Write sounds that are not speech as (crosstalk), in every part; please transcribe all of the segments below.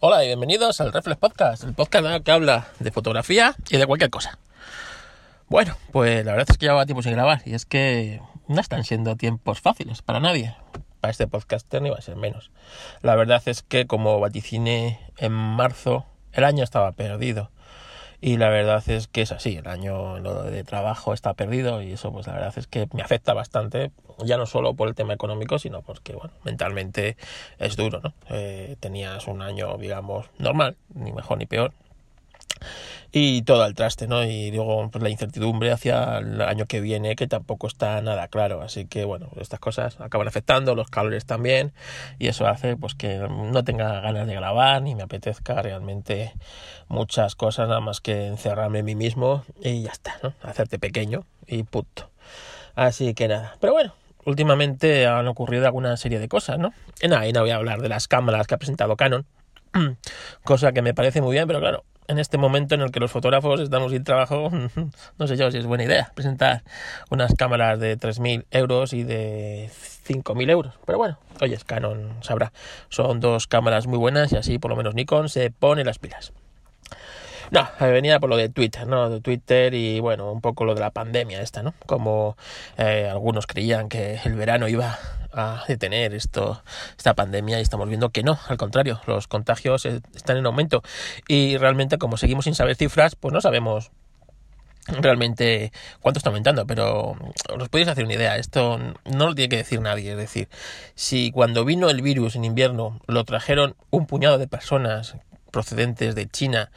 Hola y bienvenidos al Reflex Podcast, el podcast que habla de fotografía y de cualquier cosa. Bueno, pues la verdad es que llevaba tiempo sin grabar y es que no están siendo tiempos fáciles para nadie. Para este podcast ni va a ser menos. La verdad es que como vaticine en marzo, el año estaba perdido. Y la verdad es que es así, el año de trabajo está perdido y eso pues la verdad es que me afecta bastante, ya no solo por el tema económico, sino porque bueno, mentalmente es duro, ¿no? Eh, tenías un año, digamos, normal, ni mejor ni peor, y todo al traste, ¿no? Y luego pues, la incertidumbre hacia el año que viene que tampoco está nada claro, así que bueno, estas cosas acaban afectando, los calores también y eso hace pues que no tenga ganas de grabar ni me apetezca realmente muchas cosas nada más que encerrarme en mí mismo y ya está, ¿no? Hacerte pequeño y punto. Así que nada, pero bueno, últimamente han ocurrido alguna serie de cosas, ¿no? Y nada, y no voy a hablar de las cámaras que ha presentado Canon, (clears throat) cosa que me parece muy bien, pero claro, en este momento en el que los fotógrafos estamos sin trabajo, (laughs) no sé yo si es buena idea presentar unas cámaras de 3.000 euros y de 5.000 euros. Pero bueno, oye, Canon sabrá. Son dos cámaras muy buenas y así por lo menos Nikon se pone las pilas. No, venía por lo de Twitter, ¿no? De Twitter y bueno, un poco lo de la pandemia esta, ¿no? Como eh, algunos creían que el verano iba a detener esto, esta pandemia y estamos viendo que no, al contrario, los contagios están en aumento. Y realmente como seguimos sin saber cifras, pues no sabemos realmente cuánto está aumentando, pero os podéis hacer una idea, esto no lo tiene que decir nadie, es decir, si cuando vino el virus en invierno lo trajeron un puñado de personas procedentes de China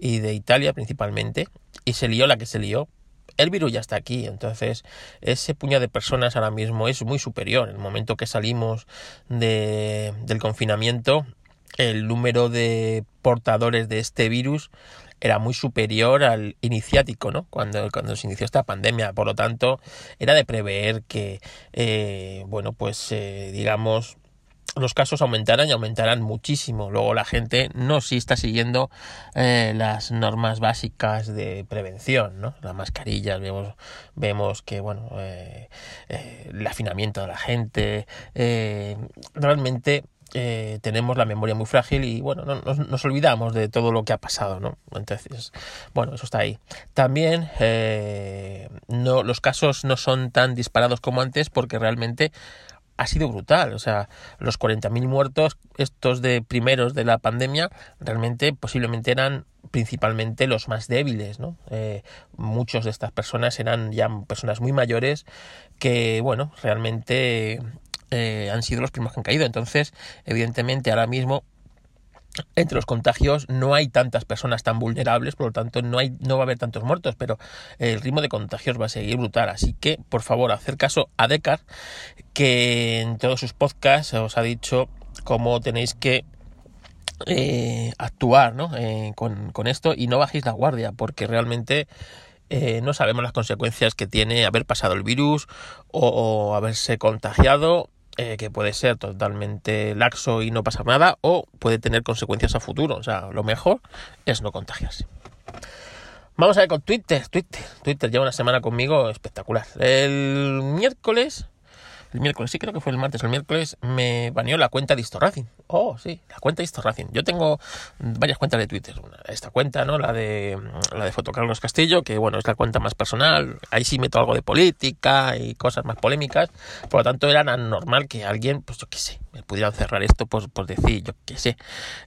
y de Italia principalmente, y se lió la que se lió, el virus ya está aquí, entonces ese puñado de personas ahora mismo es muy superior. En el momento que salimos de, del confinamiento, el número de portadores de este virus era muy superior al iniciático, ¿no? Cuando, cuando se inició esta pandemia. Por lo tanto, era de prever que, eh, bueno, pues, eh, digamos, los casos aumentarán y aumentarán muchísimo. Luego la gente no sí está siguiendo eh, las normas básicas de prevención, ¿no? Las mascarillas, vemos, vemos que, bueno, eh, eh, el afinamiento de la gente, realmente tenemos la memoria muy frágil y bueno, nos, olvidamos de todo lo que ha pasado, ¿no? Entonces, bueno, eso está ahí. También no, los casos no son tan disparados como antes porque realmente ha sido brutal. O sea, los 40.000 muertos, estos de primeros de la pandemia, realmente posiblemente eran principalmente los más débiles, ¿no? Eh, muchos de estas personas eran ya personas muy mayores que, bueno, realmente eh, han sido los primeros que han caído. Entonces, evidentemente, ahora mismo entre los contagios no hay tantas personas tan vulnerables, por lo tanto no, hay, no va a haber tantos muertos, pero el ritmo de contagios va a seguir brutal. Así que, por favor, hacer caso a Decar, que en todos sus podcasts os ha dicho cómo tenéis que eh, actuar ¿no? Eh, con, esto y no bajéis la guardia, porque realmente eh, no sabemos las consecuencias que tiene haber pasado el virus o haberse contagiado eh, que puede ser totalmente laxo y no pasar nada, o puede tener consecuencias a futuro. O sea, lo mejor es no contagiarse. Vamos a ver con Twitter. Twitter, Twitter lleva una semana conmigo espectacular. El miércoles el miércoles, sí creo que fue el martes o el miércoles, me baneó la cuenta de Racing. Oh, sí, la cuenta de Racing. Yo tengo varias cuentas de Twitter. Esta cuenta, ¿no? La de la de Fotocarlos Castillo, que bueno, es la cuenta más personal. Ahí sí meto algo de política y cosas más polémicas. Por lo tanto, era normal que alguien, pues yo qué sé, pudiera cerrar esto por, por decir, yo qué sé,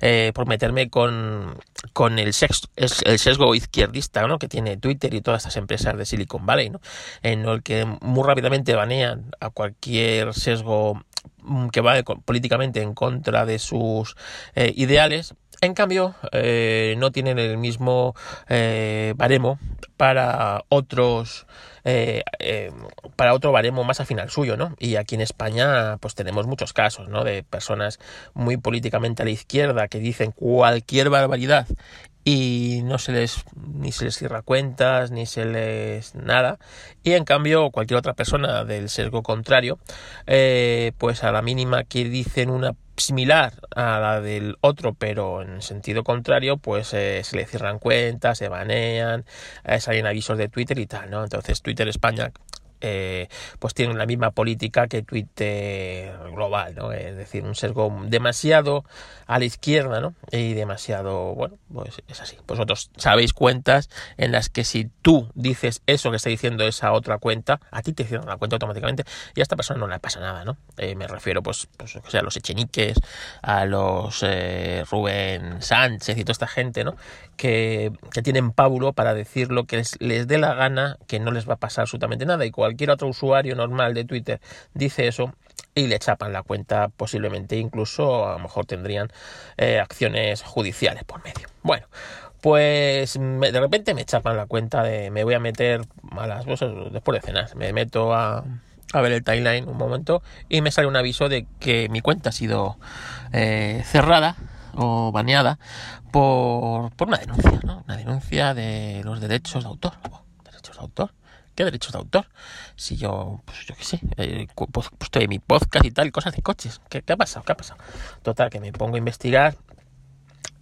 eh, por meterme con, con el, sexo, el sesgo izquierdista, ¿no? Que tiene Twitter y todas estas empresas de Silicon Valley, ¿no? En el que muy rápidamente banean a cualquier sesgo mm, que va políticamente en contra de sus eh, ideales, en cambio eh, no tienen el mismo eh, baremo para otros para otro baremo más afín al suyo, ¿no? Y aquí en España, pues tenemos muchos casos, ¿no? De personas muy políticamente a la izquierda que dicen cualquier barbaridad y no se les ni se les cierra cuentas ni se les nada y en cambio cualquier otra persona del sesgo contrario eh, pues a la mínima que dicen una similar a la del otro pero en sentido contrario pues eh, se le cierran cuentas se banean eh, salen avisos de Twitter y tal no entonces Twitter España eh, pues tienen la misma política que Twitter global, ¿no? Es decir, un sesgo demasiado a la izquierda, ¿no? Y demasiado, bueno, pues es así. Vosotros sabéis cuentas en las que si tú dices eso que está diciendo esa otra cuenta, a ti te cierran la cuenta automáticamente y a esta persona no le pasa nada, ¿no? Eh, me refiero, pues, pues o sea, a los Echeniques, a los eh, Rubén Sánchez y toda esta gente, ¿no? Que, que tienen pábulo para decir lo que les, dé la gana, que no les va a pasar absolutamente nada y cualquier otro usuario normal de Twitter dice eso y le chapan la cuenta posiblemente incluso a lo mejor tendrían eh, acciones judiciales por medio bueno pues de repente me chapan la cuenta de me voy a meter a las cosas después de cenar me meto a, a ver el timeline un momento y me sale un aviso de que mi cuenta ha sido eh, cerrada o baneada por, por una denuncia, ¿no? Una denuncia de los derechos de autor. ¿Derechos de autor? ¿Qué derechos de autor? Si yo, pues yo qué sé, eh, pues, estoy en mi podcast y tal, cosas de coches. ¿Qué, ¿Qué ha pasado? ¿Qué ha pasado? Total, que me pongo a investigar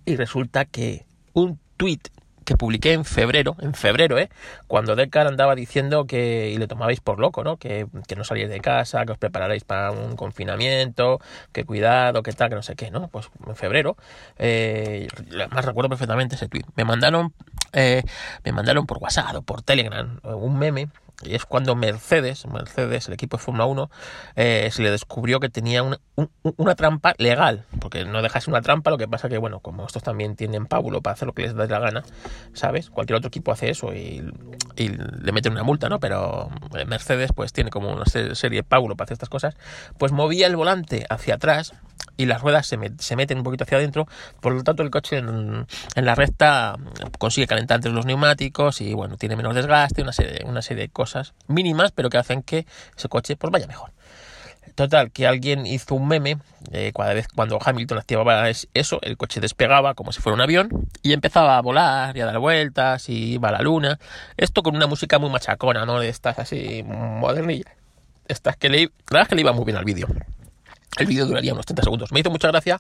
y resulta que un tweet que publiqué en febrero, en febrero, ¿eh? Cuando Decar andaba diciendo que, y le tomabais por loco, ¿no? Que, que no salíais de casa, que os prepararais para un confinamiento, que cuidado, que tal, que no sé qué, ¿no? Pues en febrero, eh, más recuerdo perfectamente ese tweet. Me mandaron, eh, me mandaron por WhatsApp o por Telegram un meme y es cuando Mercedes, Mercedes, el equipo de Fórmula 1, eh, se le descubrió que tenía una, un, una trampa legal, porque no dejas una trampa, lo que pasa que, bueno, como estos también tienen pábulo para hacer lo que les da la gana, ¿sabes? Cualquier otro equipo hace eso y, le meten una multa, ¿no? Pero Mercedes, pues tiene como una serie de pábulo para hacer estas cosas, pues movía el volante hacia atrás y las ruedas se, met, se, meten un poquito hacia adentro, por lo tanto el coche en, en, la recta consigue calentar antes los neumáticos y bueno, tiene menos desgaste, una serie, una serie de cosas mínimas, pero que hacen que ese coche pues vaya mejor. Total, que alguien hizo un meme, eh, cada vez cuando Hamilton activaba eso, el coche despegaba como si fuera un avión y empezaba a volar y a dar vueltas y iba a la luna. Esto con una música muy machacona, ¿no? De estas así modernillas. Estas que le, la verdad que le iba muy bien al vídeo. El vídeo duraría unos 30 segundos. Me hizo mucha gracia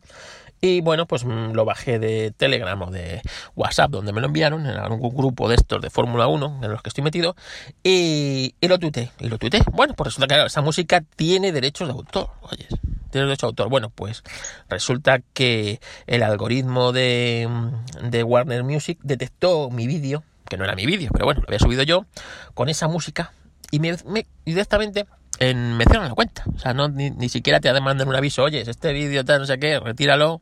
y bueno, pues lo bajé de Telegram o de WhatsApp donde me lo enviaron, en algún grupo de estos de Fórmula 1 en los que estoy metido y, y lo tuité. Y lo tuité. Bueno, pues resulta que claro, esa música tiene derechos de autor. Oyes, tiene derechos de autor. Bueno, pues resulta que el algoritmo de, de Warner Music detectó mi vídeo, que no era mi vídeo, pero bueno, lo había subido yo, con esa música y me directamente en, me cierran la cuenta. O sea, no, ni, ni siquiera te demandan un aviso, oye, este vídeo tal, no sé qué, retíralo,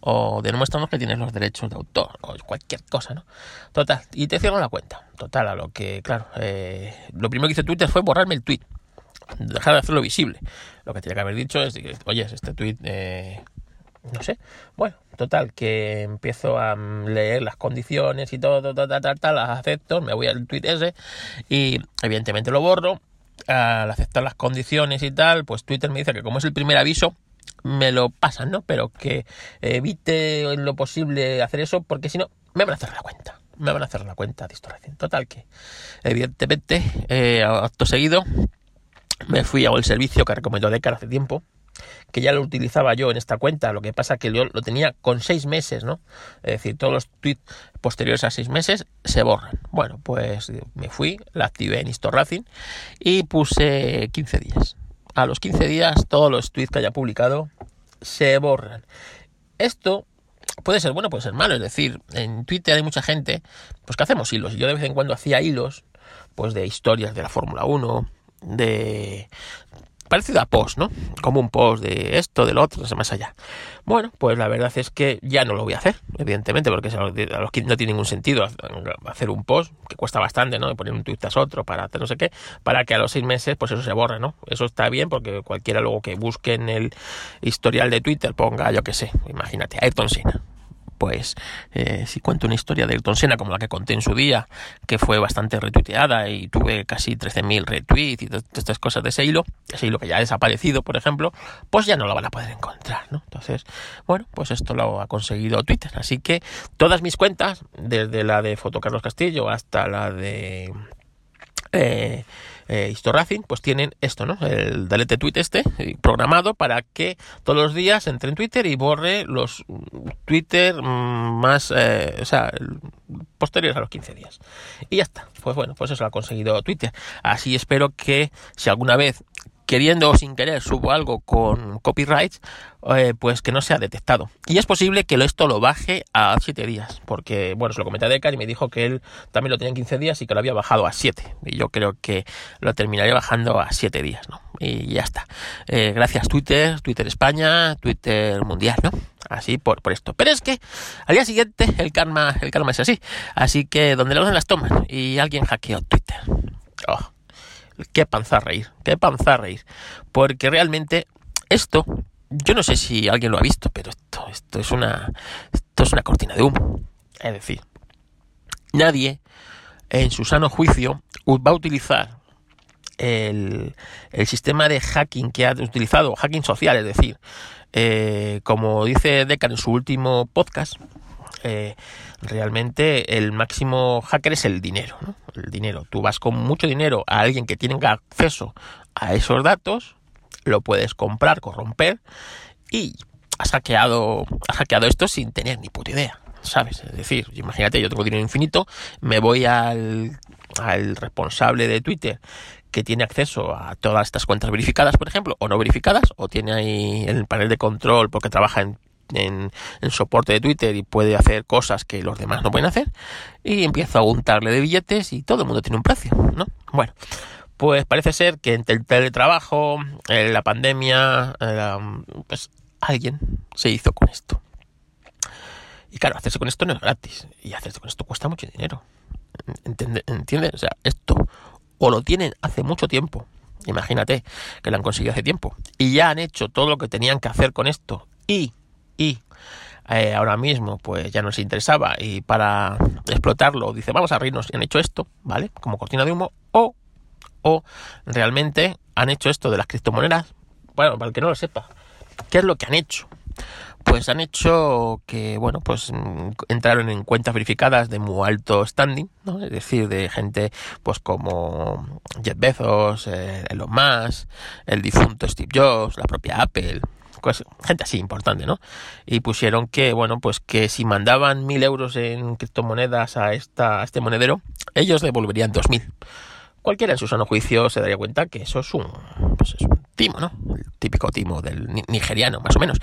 o demuéstranos que tienes los derechos de autor, o cualquier cosa, ¿no? Total, y te cierran la cuenta. Total, a lo que, claro, eh, lo primero que hizo Twitter fue borrarme el tweet, dejar de hacerlo visible. Lo que tenía que haber dicho es, oye, este tweet, eh, no sé, bueno, total, que empiezo a leer las condiciones y todo, tal, tal, tal, las acepto, me voy al tweet ese, y evidentemente lo borro al aceptar las condiciones y tal, pues Twitter me dice que como es el primer aviso, me lo pasan, ¿no? Pero que evite en lo posible hacer eso, porque si no, me van a hacer la cuenta. Me van a hacer la cuenta de distorsión. Total que, evidentemente, eh, acto seguido, me fui al servicio que recomendó Decar hace tiempo, que ya lo utilizaba yo en esta cuenta, lo que pasa que yo lo tenía con seis meses, ¿no? Es decir, todos los tweets posteriores a seis meses se borran. Bueno, pues me fui, la activé en Racing y puse 15 días. A los 15 días todos los tweets que haya publicado se borran. Esto puede ser bueno, puede ser malo, es decir, en Twitter hay mucha gente pues que hacemos hilos. Yo de vez en cuando hacía hilos pues de historias de la Fórmula 1, de parecido a post, ¿no? Como un post de esto, del otro, más allá. Bueno, pues la verdad es que ya no lo voy a hacer, evidentemente, porque a los que no tiene ningún sentido hacer un post, que cuesta bastante, ¿no? Y poner un tweet tras otro para no sé qué, para que a los seis meses, pues eso se borre, ¿no? Eso está bien porque cualquiera luego que busque en el historial de Twitter ponga, yo qué sé, imagínate, Ayrton Senna pues eh, si cuento una historia de Ayrton Senna como la que conté en su día, que fue bastante retuiteada y tuve casi 13.000 retweets y todas estas cosas de ese hilo, ese hilo que ya ha desaparecido, por ejemplo, pues ya no lo van a poder encontrar, ¿no? Entonces, bueno, pues esto lo ha conseguido Twitter. Así que todas mis cuentas, desde la de Foto Carlos Castillo hasta la de... Eh, eh, pues tienen esto, ¿no? El delete tweet este, programado para que todos los días entre en Twitter y borre los Twitter más, eh, o sea, posteriores a los 15 días. Y ya está. Pues bueno, pues eso lo ha conseguido Twitter. Así espero que si alguna vez queriendo o sin querer subo algo con copyrights, eh, pues que no sea detectado. Y es posible que esto lo baje a 7 días, porque, bueno, se lo comenté a Decar y me dijo que él también lo tenía en 15 días y que lo había bajado a 7. Y yo creo que lo terminaría bajando a 7 días, ¿no? Y ya está. Eh, gracias Twitter, Twitter España, Twitter Mundial, ¿no? Así por, por esto. Pero es que al día siguiente el karma, el karma es así. Así que donde lo hacen las toman y alguien hackeó Twitter. Oh qué panza reír, qué panza reír. Porque realmente esto, yo no sé si alguien lo ha visto, pero esto, esto es una, esto es una cortina de humo. Es decir, nadie en su sano juicio va a utilizar el, el sistema de hacking que ha utilizado, hacking social, es decir, eh, como dice Decan en su último podcast, eh, realmente el máximo hacker es el dinero, ¿no? El dinero. Tú vas con mucho dinero a alguien que tenga acceso a esos datos, lo puedes comprar, corromper y has hackeado, has hackeado esto sin tener ni puta idea, ¿sabes? Es decir, imagínate, yo tengo dinero infinito, me voy al, al responsable de Twitter que tiene acceso a todas estas cuentas verificadas, por ejemplo, o no verificadas, o tiene ahí el panel de control porque trabaja en en, soporte de Twitter y puede hacer cosas que los demás no pueden hacer y empieza a untarle de billetes y todo el mundo tiene un precio, ¿no? Bueno, pues parece ser que entre el teletrabajo, eh, la pandemia, eh, pues alguien se hizo con esto. Y claro, hacerse con esto no es gratis y hacerse con esto cuesta mucho dinero. ¿Entiendes? O sea, esto o lo tienen hace mucho tiempo, imagínate que lo han conseguido hace tiempo, y ya han hecho todo lo que tenían que hacer con esto y y eh, ahora mismo pues ya no les interesaba y para explotarlo dice vamos a reírnos y han hecho esto, ¿vale? Como cortina de humo o, o realmente han hecho esto de las criptomonedas. Bueno, para el que no lo sepa, ¿qué es lo que han hecho? Pues han hecho que, bueno, pues entraron en cuentas verificadas de muy alto standing, ¿no? Es decir, de gente pues como Jeff Bezos, eh, Elon Musk, el difunto Steve Jobs, la propia Apple, gente así importante, ¿no? Y pusieron que, bueno, pues que si mandaban mil euros en criptomonedas a, esta, este monedero, ellos devolverían dos mil. Cualquiera en su sano juicio se daría cuenta que eso es un, pues es un timo, ¿no? El típico timo del nigeriano, más o menos,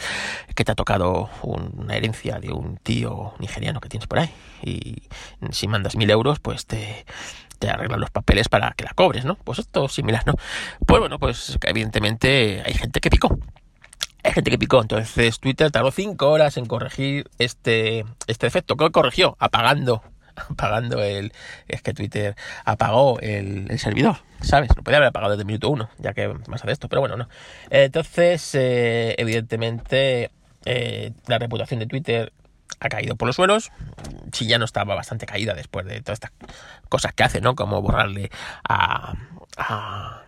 que te ha tocado una herencia de un tío nigeriano que tienes por ahí. Y si mandas mil euros, pues te, te arreglan los papeles para que la cobres, ¿no? Pues esto es similar, ¿no? Pues bueno, pues evidentemente hay gente que picó hay gente que picó. Entonces Twitter tardó 5 horas en corregir este, este defecto. ¿Qué corrigió? Apagando. (laughs) Apagando el. Es que Twitter apagó el, servidor, ¿sabes? Lo podía haber apagado desde el minuto 1, ya que más de esto, pero bueno, no. Entonces, eh, evidentemente, eh, la reputación de Twitter ha caído por los suelos. Si ya no estaba bastante caída después de todas estas cosas que hace, ¿no? Como borrarle a, a,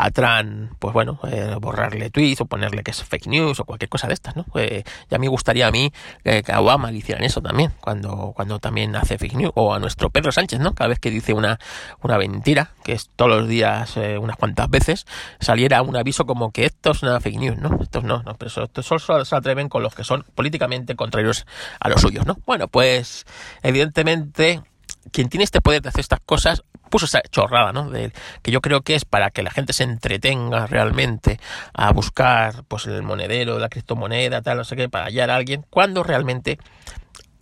a Tran, pues bueno, eh, borrarle tweets o ponerle que es fake news o cualquier cosa de estas, ¿no? Eh, ya me gustaría a mí que a Obama le hicieran eso también, cuando, cuando también hace fake news, o a nuestro Pedro Sánchez, ¿no? Cada vez que dice una, una mentira, que es todos los días eh, unas cuantas veces, saliera un aviso como que esto es una fake news, ¿no? Estos no, no, pero eso, solo se atreven con los que son políticamente contrarios a los suyos, ¿no? Bueno, pues evidentemente quien tiene este poder de hacer estas cosas puso esa chorrada, ¿no? De, que yo creo que es para que la gente se entretenga realmente a buscar, pues, el monedero, la criptomoneda, tal, no sé qué, para hallar a alguien, cuando realmente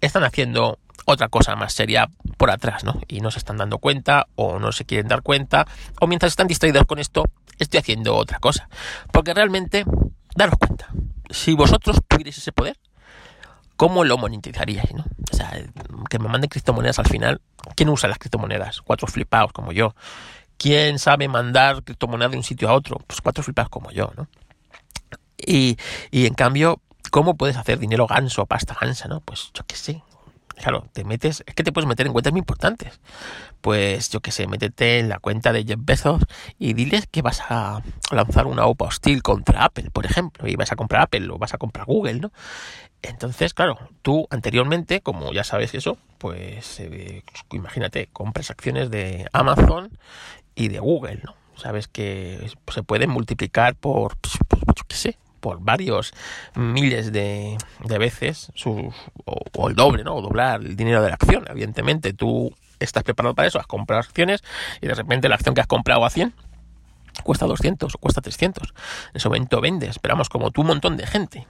están haciendo otra cosa más seria por atrás, ¿no? Y no se están dando cuenta, o no se quieren dar cuenta, o mientras están distraídos con esto, estoy haciendo otra cosa. Porque realmente, daros cuenta, si vosotros tuvierais ese poder, ¿cómo lo monetizaríais, no? O sea, que me manden criptomonedas al final. ¿Quién usa las criptomonedas? Cuatro flipados como yo. ¿Quién sabe mandar criptomonedas de un sitio a otro? Pues cuatro flipados como yo, ¿no? Y, y en cambio, ¿cómo puedes hacer dinero ganso, pasta gansa, no? Pues yo qué sé, Claro, te metes, es que te puedes meter en cuentas muy importantes. Pues yo qué sé, métete en la cuenta de Jeff Bezos y diles que vas a lanzar una OPA hostil contra Apple, por ejemplo, y vas a comprar Apple o vas a comprar Google, ¿no? Entonces, claro, tú anteriormente, como ya sabes eso, pues eh, imagínate, compras acciones de Amazon y de Google, ¿no? Sabes que se pueden multiplicar por, qué sé, por varios miles de, veces, su, o, el doble, ¿no? O doblar el dinero de la acción. Evidentemente, tú estás preparado para eso, has comprado acciones y de repente la acción que has comprado a 100 cuesta 200 o cuesta 300. En ese momento vendes, esperamos como tú un montón de gente.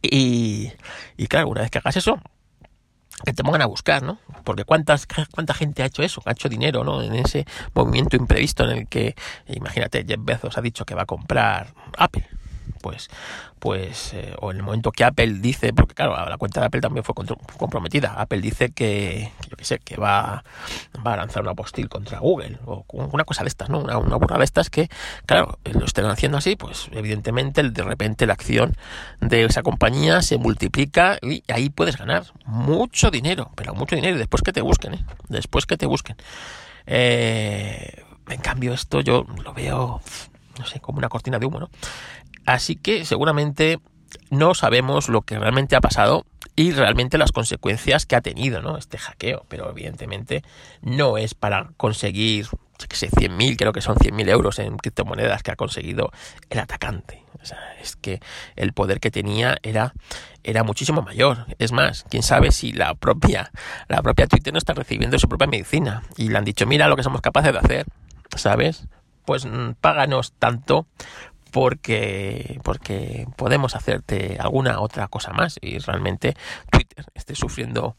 Y, y claro, una vez que hagas eso, que te pongan a buscar, ¿no? Porque cuántas, cuánta gente ha hecho eso, ha hecho dinero, ¿no? En ese movimiento imprevisto en el que, imagínate, Jeff Bezos ha dicho que va a comprar Apple pues, pues eh, o en el momento que Apple dice, porque claro, la cuenta de Apple también fue comprometida, Apple dice que, yo qué sé, que va, va a lanzar una postil contra Google, o una cosa de estas, ¿no? Una, una de estas que, claro, lo estén haciendo así, pues evidentemente de repente la acción de esa compañía se multiplica y ahí puedes ganar mucho dinero, pero mucho dinero, después que te busquen, ¿eh? Después que te busquen. Eh, en cambio, esto yo lo veo, no sé, como una cortina de humo, ¿no? Así que seguramente no sabemos lo que realmente ha pasado y realmente las consecuencias que ha tenido ¿no? este hackeo, pero evidentemente no es para conseguir, que sé, 100.000, creo que son 100.000 euros en criptomonedas que ha conseguido el atacante. O sea, es que el poder que tenía era, era muchísimo mayor. Es más, quién sabe si la propia, la propia Twitter no está recibiendo su propia medicina y le han dicho, mira lo que somos capaces de hacer, ¿sabes? Pues mm, páganos tanto porque, porque podemos hacerte alguna otra cosa más y realmente Twitter esté sufriendo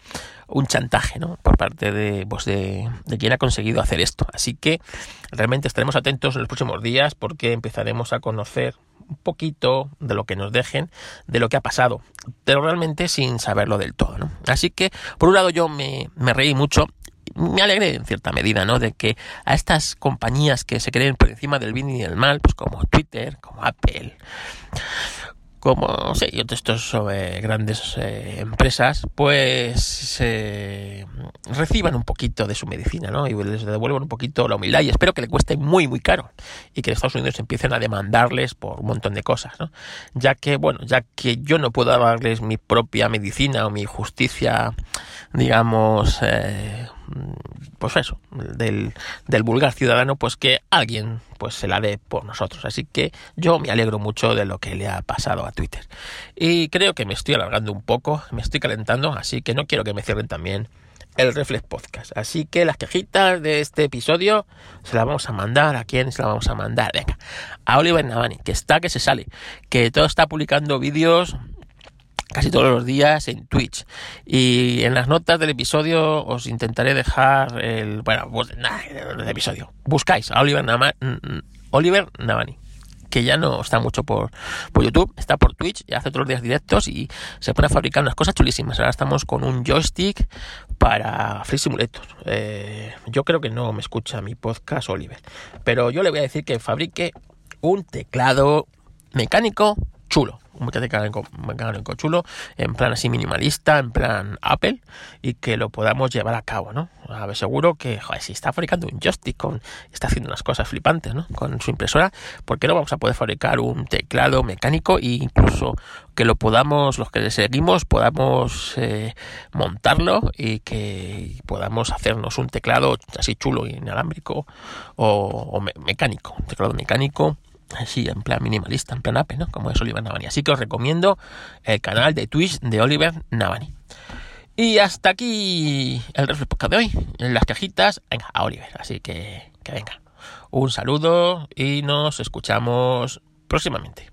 un chantaje ¿no? por parte de, pues de, de quien ha conseguido hacer esto. Así que realmente estaremos atentos en los próximos días porque empezaremos a conocer un poquito de lo que nos dejen, de lo que ha pasado, pero realmente sin saberlo del todo. ¿no? Así que, por un lado, yo me, me reí mucho me alegré en cierta medida, ¿no? De que a estas compañías que se creen por encima del bien y del mal, pues como Twitter, como Apple, como no sé, y otros estos eh, grandes eh, empresas, pues eh, reciban un poquito de su medicina, ¿no? Y les devuelvan un poquito la humildad y espero que le cueste muy, muy caro y que Estados Unidos empiecen a demandarles por un montón de cosas, ¿no? Ya que, bueno, ya que yo no puedo darles mi propia medicina o mi justicia, digamos, pues eso, del, del vulgar ciudadano, pues que alguien pues se la dé por nosotros. Así que yo me alegro mucho de lo que le ha pasado a Twitter. Y creo que me estoy alargando un poco, me estoy calentando, así que no quiero que me cierren también el Reflex Podcast. Así que las quejitas de este episodio se las vamos a mandar. ¿A quién se las vamos a mandar? Venga, a Oliver Navani, que está que se sale, que todo está publicando vídeos casi todos los días en Twitch. Y en las notas del episodio os intentaré dejar el. Bueno, pues el episodio. Buscáis a Oliver, Oliver Navani que ya no está mucho por, por YouTube, está por Twitch y hace todos los días directos y se pone a fabricar unas cosas chulísimas. Ahora estamos con un joystick para Free Simulator. Eh, yo creo que no me escucha mi podcast Oliver, pero yo le voy a decir que fabrique un teclado mecánico chulo un mecánico, mecánico chulo, en plan así minimalista, en plan Apple, y que lo podamos llevar a cabo, ¿no? A ver, seguro que, si está fabricando un joystick, con, está haciendo unas cosas flipantes, ¿no? Con su impresora, ¿por qué no vamos a poder fabricar un teclado mecánico e incluso que lo podamos, los que le seguimos, podamos eh, montarlo y que podamos hacernos un teclado así chulo, inalámbrico o, o mecánico, un teclado mecánico Sí, en plan minimalista, en plan Apple, ¿no? Como es Oliver Navani. Así que os recomiendo el canal de Twitch de Oliver Navani. Y hasta aquí el podcast de hoy. En las cajitas, venga, a Oliver. Así que, que venga. Un saludo y nos escuchamos próximamente.